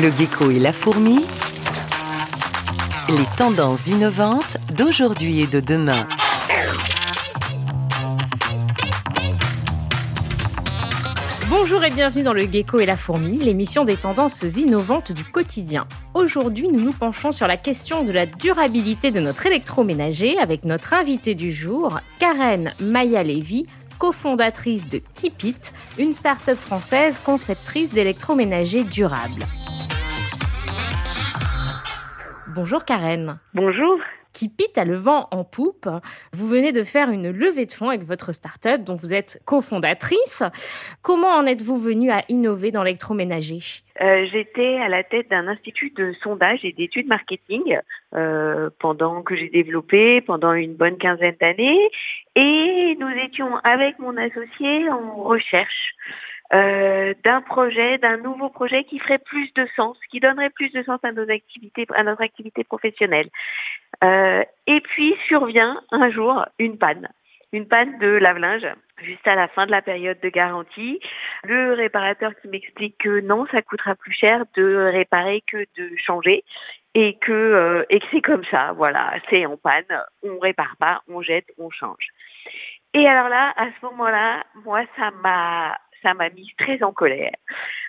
Le gecko et la fourmi. Les tendances innovantes d'aujourd'hui et de demain. Bonjour et bienvenue dans le Gecko et la fourmi, l'émission des tendances innovantes du quotidien. Aujourd'hui, nous nous penchons sur la question de la durabilité de notre électroménager avec notre invitée du jour, Karen Maya-Lévy, cofondatrice de Keepit, une start-up française conceptrice d'électroménager durable. Bonjour Karen. Bonjour qui pite à le vent en poupe. Vous venez de faire une levée de fonds avec votre start-up dont vous êtes cofondatrice. Comment en êtes-vous venue à innover dans l'électroménager? Euh, J'étais à la tête d'un institut de sondage et d'études marketing euh, pendant que j'ai développé pendant une bonne quinzaine d'années et nous étions avec mon associé en recherche euh, d'un projet, d'un nouveau projet qui ferait plus de sens, qui donnerait plus de sens à nos activités, à notre activité professionnelle. Euh, et puis survient un jour une panne, une panne de lave-linge juste à la fin de la période de garantie. Le réparateur qui m'explique que non, ça coûtera plus cher de réparer que de changer et que euh, et que c'est comme ça, voilà, c'est en panne, on répare pas, on jette, on change. Et alors là, à ce moment-là, moi, ça m'a ça m'a mise très en colère.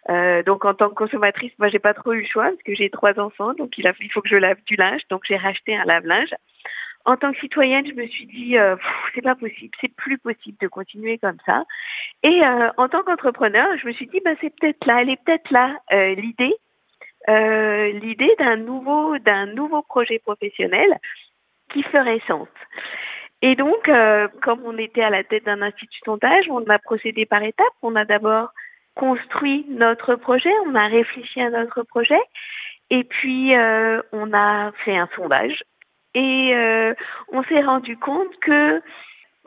Euh, donc en tant que consommatrice, moi j'ai pas trop eu le choix parce que j'ai trois enfants, donc il, a, il faut que je lave du linge, donc j'ai racheté un lave-linge. En tant que citoyenne, je me suis dit euh, c'est pas possible, c'est plus possible de continuer comme ça. Et euh, en tant qu'entrepreneur, je me suis dit bah c'est peut-être là, elle est peut-être là euh, l'idée, l'idée d'un nouveau d'un nouveau projet professionnel qui ferait sens. Et donc, euh, comme on était à la tête d'un institut sondage, on a procédé par étapes. On a d'abord construit notre projet, on a réfléchi à notre projet, et puis euh, on a fait un sondage. Et euh, on s'est rendu compte que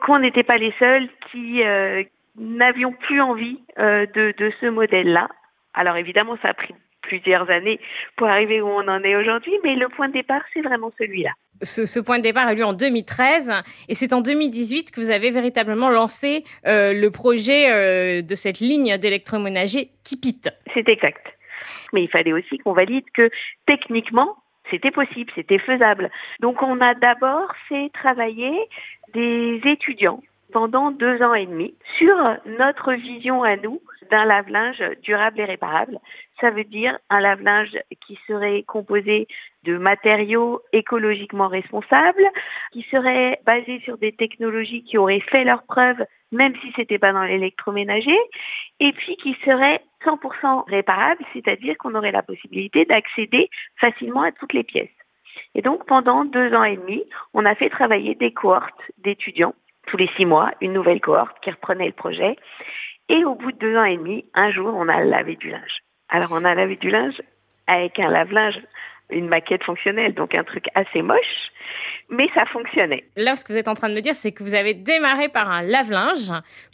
qu'on n'était pas les seuls qui euh, n'avions plus envie euh, de, de ce modèle-là. Alors évidemment, ça a pris plusieurs années pour arriver où on en est aujourd'hui, mais le point de départ, c'est vraiment celui-là. Ce, ce, point de départ a eu en 2013 et c'est en 2018 que vous avez véritablement lancé euh, le projet euh, de cette ligne d'électroménager Kipit. C'est exact. Mais il fallait aussi qu'on valide que techniquement, c'était possible, c'était faisable. Donc on a d'abord fait travailler des étudiants pendant deux ans et demi sur notre vision à nous d'un lave-linge durable et réparable. Ça veut dire un lave-linge qui serait composé de matériaux écologiquement responsables, qui serait basé sur des technologies qui auraient fait leurs preuves, même si c'était pas dans l'électroménager, et puis qui serait 100% réparable, c'est-à-dire qu'on aurait la possibilité d'accéder facilement à toutes les pièces. Et donc pendant deux ans et demi, on a fait travailler des cohortes d'étudiants tous les six mois, une nouvelle cohorte qui reprenait le projet. Et au bout de deux ans et demi, un jour, on a lavé du linge. Alors, on a lavé du linge avec un lave-linge, une maquette fonctionnelle, donc un truc assez moche, mais ça fonctionnait. Là, ce que vous êtes en train de me dire, c'est que vous avez démarré par un lave-linge.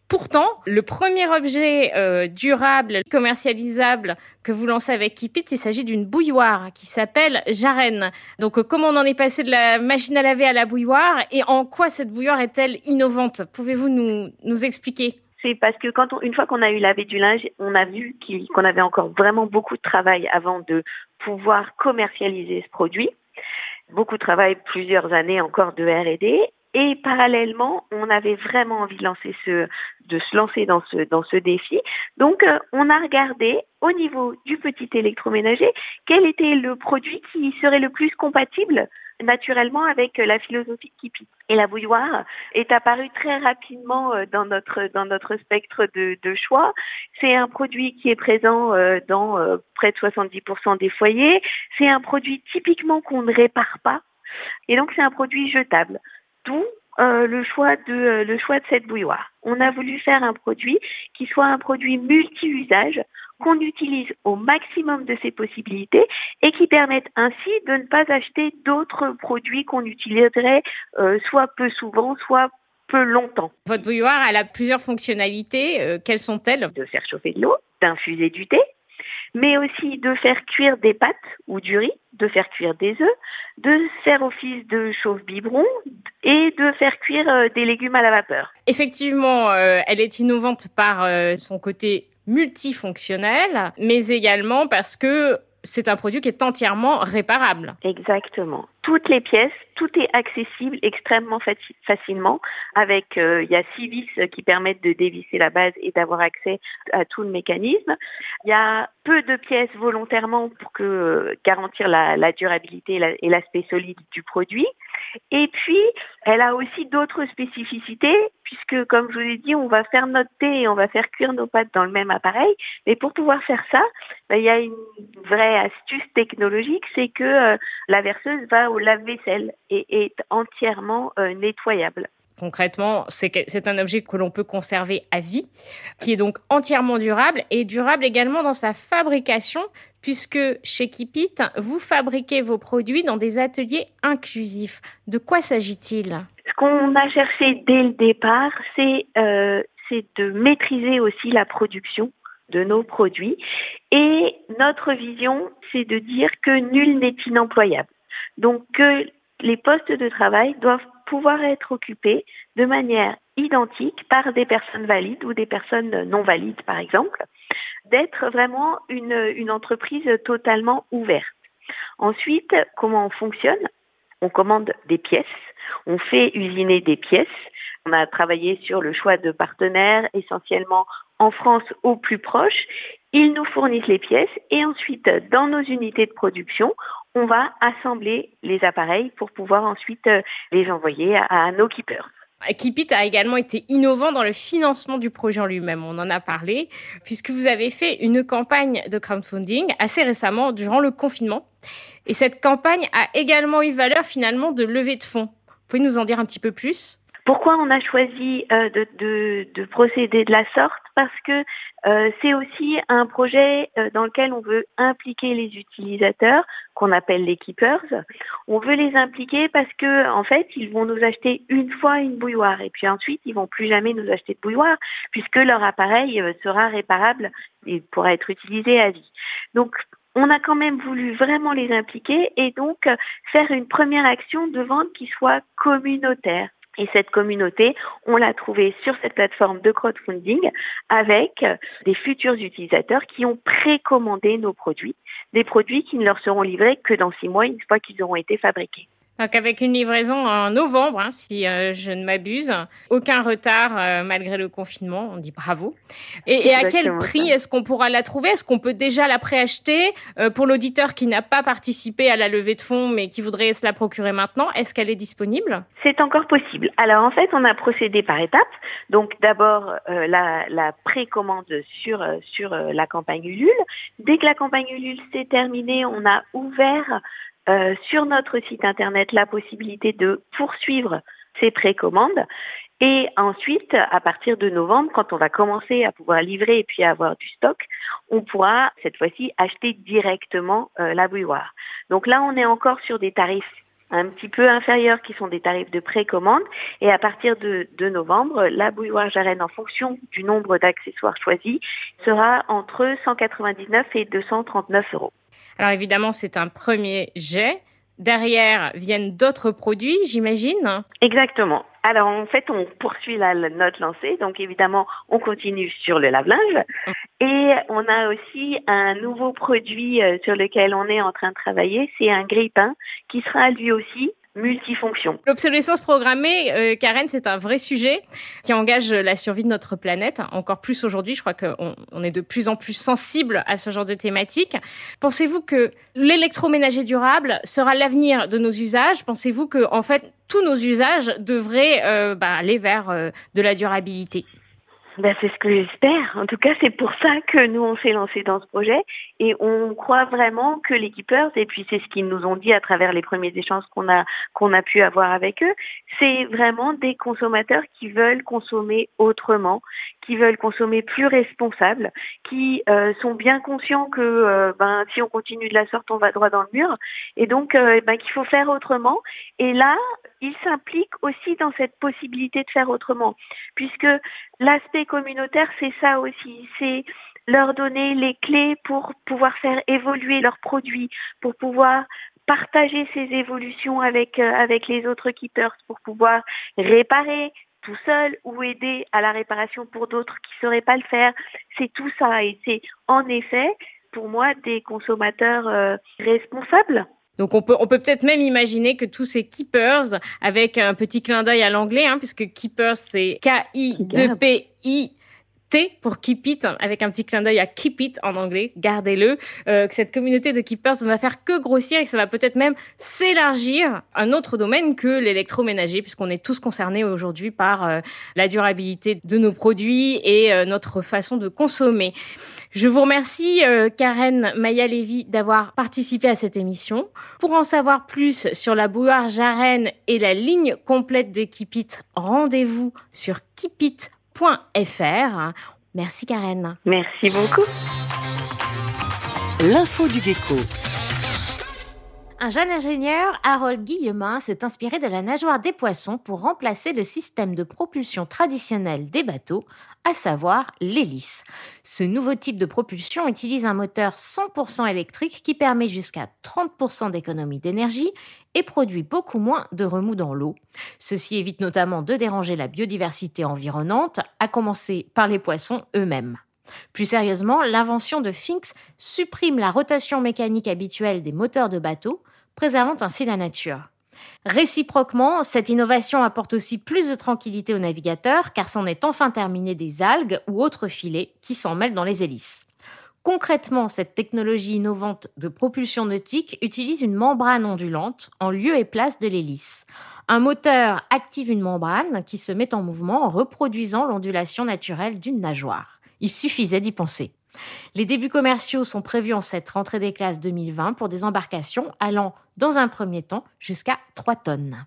Pourtant, le premier objet euh, durable, commercialisable que vous lancez avec Kipit, il s'agit d'une bouilloire qui s'appelle Jaren. Donc, euh, comment on en est passé de la machine à laver à la bouilloire et en quoi cette bouilloire est-elle innovante? Pouvez-vous nous, nous expliquer? C'est parce que quand on, une fois qu'on a eu lavé du linge, on a vu qu'on avait encore vraiment beaucoup de travail avant de pouvoir commercialiser ce produit. Beaucoup de travail, plusieurs années encore de R&D. Et parallèlement, on avait vraiment envie de de se lancer dans ce, dans ce défi. Donc, euh, on a regardé au niveau du petit électroménager quel était le produit qui serait le plus compatible naturellement avec la philosophie Kipi. Et la bouilloire est apparue très rapidement euh, dans notre dans notre spectre de, de choix. C'est un produit qui est présent euh, dans près de 70% des foyers. C'est un produit typiquement qu'on ne répare pas. Et donc c'est un produit jetable. D'où euh, le choix de euh, le choix de cette bouilloire. On a voulu faire un produit qui soit un produit multi-usage qu'on utilise au maximum de ses possibilités et qui permette ainsi de ne pas acheter d'autres produits qu'on utiliserait euh, soit peu souvent, soit peu longtemps. Votre bouilloire, elle a plusieurs fonctionnalités. Euh, quelles sont-elles? De faire chauffer de l'eau, d'infuser du thé, mais aussi de faire cuire des pâtes ou du riz, de faire cuire des œufs, de faire office de chauffe-biberon et de faire cuire euh, des légumes à la vapeur. Effectivement, euh, elle est innovante par euh, son côté multifonctionnel, mais également parce que c'est un produit qui est entièrement réparable. Exactement. Toutes les pièces, tout est accessible extrêmement facilement. Avec, euh, il y a six vis qui permettent de dévisser la base et d'avoir accès à tout le mécanisme. Il y a peu de pièces volontairement pour que euh, garantir la, la durabilité et l'aspect solide du produit. Et puis, elle a aussi d'autres spécificités, puisque, comme je vous l'ai dit, on va faire notre thé et on va faire cuire nos pâtes dans le même appareil. Mais pour pouvoir faire ça, ben, il y a une vraie astuce technologique, c'est que euh, la verseuse va au lave-vaisselle et est entièrement euh, nettoyable. Concrètement, c'est un objet que l'on peut conserver à vie, qui est donc entièrement durable et durable également dans sa fabrication, puisque chez Kipit, vous fabriquez vos produits dans des ateliers inclusifs. De quoi s'agit-il? Ce qu'on a cherché dès le départ, euh, c'est de maîtriser aussi la production de nos produits. Et notre vision, c'est de dire que nul n'est inemployable. Donc que les postes de travail doivent pouvoir être occupés de manière identique par des personnes valides ou des personnes non valides, par exemple, d'être vraiment une, une entreprise totalement ouverte. Ensuite, comment on fonctionne? On commande des pièces, on fait usiner des pièces. On a travaillé sur le choix de partenaires essentiellement en France au plus proche. Ils nous fournissent les pièces et ensuite, dans nos unités de production, on va assembler les appareils pour pouvoir ensuite euh, les envoyer à, nos keepers. Keepit a également été innovant dans le financement du projet en lui-même. On en a parlé, puisque vous avez fait une campagne de crowdfunding assez récemment, durant le confinement. Et cette campagne a également eu valeur finalement de levée de fonds. Vous pouvez nous en dire un petit peu plus? Pourquoi on a choisi euh, de, de, de, procéder de la sorte? Parce que euh, c'est aussi un projet euh, dans lequel on veut impliquer les utilisateurs, qu'on appelle les keepers. On veut les impliquer parce que en fait, ils vont nous acheter une fois une bouilloire et puis ensuite, ils vont plus jamais nous acheter de bouilloire puisque leur appareil sera réparable et pourra être utilisé à vie. Donc on a quand même voulu vraiment les impliquer et donc faire une première action de vente qui soit communautaire. Et cette communauté, on l'a trouvée sur cette plateforme de crowdfunding avec des futurs utilisateurs qui ont précommandé nos produits, des produits qui ne leur seront livrés que dans six mois une fois qu'ils auront été fabriqués. Donc avec une livraison en novembre, hein, si euh, je ne m'abuse, aucun retard euh, malgré le confinement, on dit bravo. Et, à quel prix est-ce qu'on pourra la trouver? Est-ce qu'on peut déjà la préacheter? Euh, pour l'auditeur qui n'a pas participé à la levée de fonds mais qui voudrait se la procurer maintenant Est-ce qu'elle est disponible? C'est encore possible. Alors en fait, on a procédé par étapes. Donc d'abord la, la précommande sur sur la campagne Ulule. Dès que la campagne Ulule s'est terminée, on a ouvert euh, sur notre site internet la possibilité de poursuivre ces précommandes. Et ensuite, à partir de novembre, quand on va commencer à pouvoir livrer et puis avoir du stock, on pourra cette fois-ci acheter directement euh, la bouilloire. Donc là, on est encore sur des tarifs un petit peu inférieurs qui sont des tarifs de précommande. Et à partir de, de novembre, la bouilloire Jarenne, en fonction du nombre d'accessoires choisis, sera entre 199 et 239 euros. Alors évidemment, c'est un premier jet. Derrière viennent d'autres produits, j'imagine. Exactement. Alors en fait, on poursuit la, note lancée, donc évidemment, on continue sur le lave-linge. Et on a aussi un nouveau produit euh, sur lequel on est en train de travailler, c'est un grille-pain qui sera lui aussi L'obsolescence programmée, euh, Karen, c'est un vrai sujet qui engage la survie de notre planète. Encore plus aujourd'hui, je crois qu'on on est de plus en plus sensible à ce genre de thématique. Pensez-vous que l'électroménager durable sera l'avenir de nos usages? Pensez-vous que, en fait, tous nos usages devraient euh, bah, aller vers euh, de la durabilité? Ben, c'est ce que j'espère. En tout cas, c'est pour ça que nous on s'est lancé dans ce projet et on croit vraiment que les keepers et puis c'est ce qu'ils nous ont dit à travers les premiers échanges qu'on a qu'on a pu avoir avec eux, c'est vraiment des consommateurs qui veulent consommer autrement, qui veulent consommer plus responsable, qui euh, sont bien conscients que euh, ben si on continue de la sorte, on va droit dans le mur. Et donc euh, ben qu'il faut faire autrement. Et là, ils s'impliquent aussi dans cette possibilité de faire autrement, puisque l'aspect communautaire, c'est ça aussi, c'est leur donner les clés pour pouvoir faire évoluer leurs produits, pour pouvoir partager ces évolutions avec avec les autres keepers, pour pouvoir réparer, tout seul ou aider à la réparation pour d'autres qui ne sauraient pas le faire. C'est tout ça et c'est en effet pour moi des consommateurs euh, responsables. Donc on peut on peut peut-être même imaginer que tous ces keepers avec un petit clin d'œil à l'anglais hein, puisque keepers c'est K I 2 P I T pour Keep It, avec un petit clin d'œil à Keep It en anglais, gardez-le, euh, que cette communauté de keepers ne va faire que grossir et que ça va peut-être même s'élargir à un autre domaine que l'électroménager, puisqu'on est tous concernés aujourd'hui par euh, la durabilité de nos produits et euh, notre façon de consommer. Je vous remercie, Karen Maya-Lévy, d'avoir participé à cette émission. Pour en savoir plus sur la bouilloire Jarenne et la ligne complète de Keep It, rendez-vous sur keepit.com Merci Karen. Merci beaucoup. L'info du gecko. Un jeune ingénieur, Harold Guillemin, s'est inspiré de la nageoire des poissons pour remplacer le système de propulsion traditionnel des bateaux, à savoir l'hélice. Ce nouveau type de propulsion utilise un moteur 100% électrique qui permet jusqu'à 30% d'économie d'énergie et produit beaucoup moins de remous dans l'eau. Ceci évite notamment de déranger la biodiversité environnante, à commencer par les poissons eux-mêmes. Plus sérieusement, l'invention de Finks supprime la rotation mécanique habituelle des moteurs de bateau, préservant ainsi la nature. Réciproquement, cette innovation apporte aussi plus de tranquillité aux navigateurs car c'en est enfin terminé des algues ou autres filets qui s'en mêlent dans les hélices. Concrètement, cette technologie innovante de propulsion nautique utilise une membrane ondulante en lieu et place de l'hélice. Un moteur active une membrane qui se met en mouvement en reproduisant l'ondulation naturelle d'une nageoire. Il suffisait d'y penser. Les débuts commerciaux sont prévus en cette rentrée des classes 2020 pour des embarcations allant, dans un premier temps, jusqu'à 3 tonnes.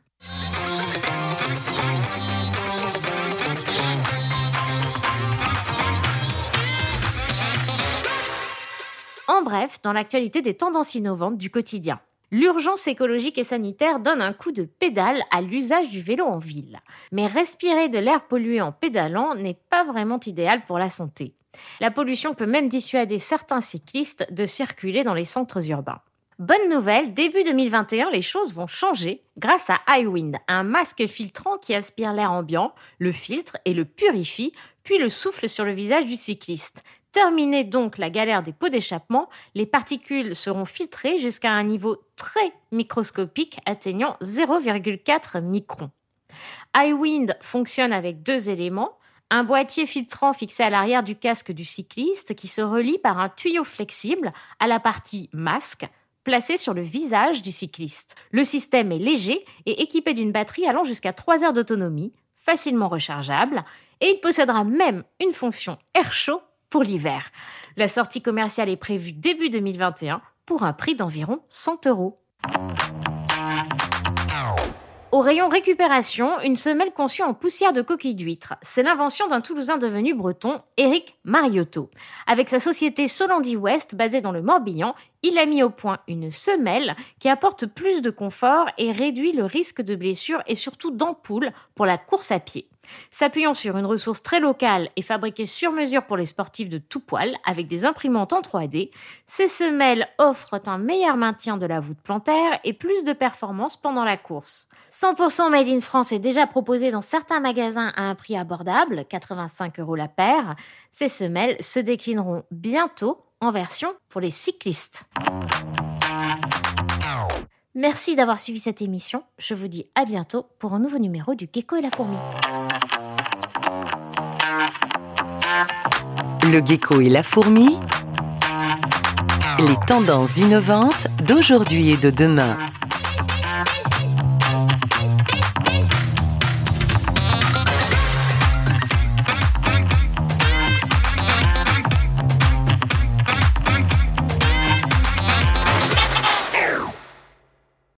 En bref, dans l'actualité des tendances innovantes du quotidien. L'urgence écologique et sanitaire donne un coup de pédale à l'usage du vélo en ville. Mais respirer de l'air pollué en pédalant n'est pas vraiment idéal pour la santé. La pollution peut même dissuader certains cyclistes de circuler dans les centres urbains. Bonne nouvelle, début 2021, les choses vont changer grâce à iWind, un masque filtrant qui aspire l'air ambiant, le filtre et le purifie, puis le souffle sur le visage du cycliste. Terminée donc la galère des pots d'échappement, les particules seront filtrées jusqu'à un niveau très microscopique atteignant 0,4 microns. iWind fonctionne avec deux éléments, un boîtier filtrant fixé à l'arrière du casque du cycliste qui se relie par un tuyau flexible à la partie masque placé sur le visage du cycliste. Le système est léger et équipé d'une batterie allant jusqu'à 3 heures d'autonomie, facilement rechargeable, et il possédera même une fonction air chaud pour l'hiver. La sortie commerciale est prévue début 2021 pour un prix d'environ 100 euros. Au rayon récupération, une semelle conçue en poussière de coquille d'huître. C'est l'invention d'un Toulousain devenu breton, Éric Mariotto. Avec sa société Solandi West, basée dans le Morbihan, il a mis au point une semelle qui apporte plus de confort et réduit le risque de blessure et surtout d'ampoule pour la course à pied. S'appuyant sur une ressource très locale et fabriquée sur mesure pour les sportifs de tout poil avec des imprimantes en 3D, ces semelles offrent un meilleur maintien de la voûte plantaire et plus de performance pendant la course. 100% Made in France est déjà proposé dans certains magasins à un prix abordable, 85 euros la paire. Ces semelles se déclineront bientôt en version pour les cyclistes. Merci d'avoir suivi cette émission. Je vous dis à bientôt pour un nouveau numéro du Gecko et la fourmi. Le gecko et la fourmi. Les tendances innovantes d'aujourd'hui et de demain.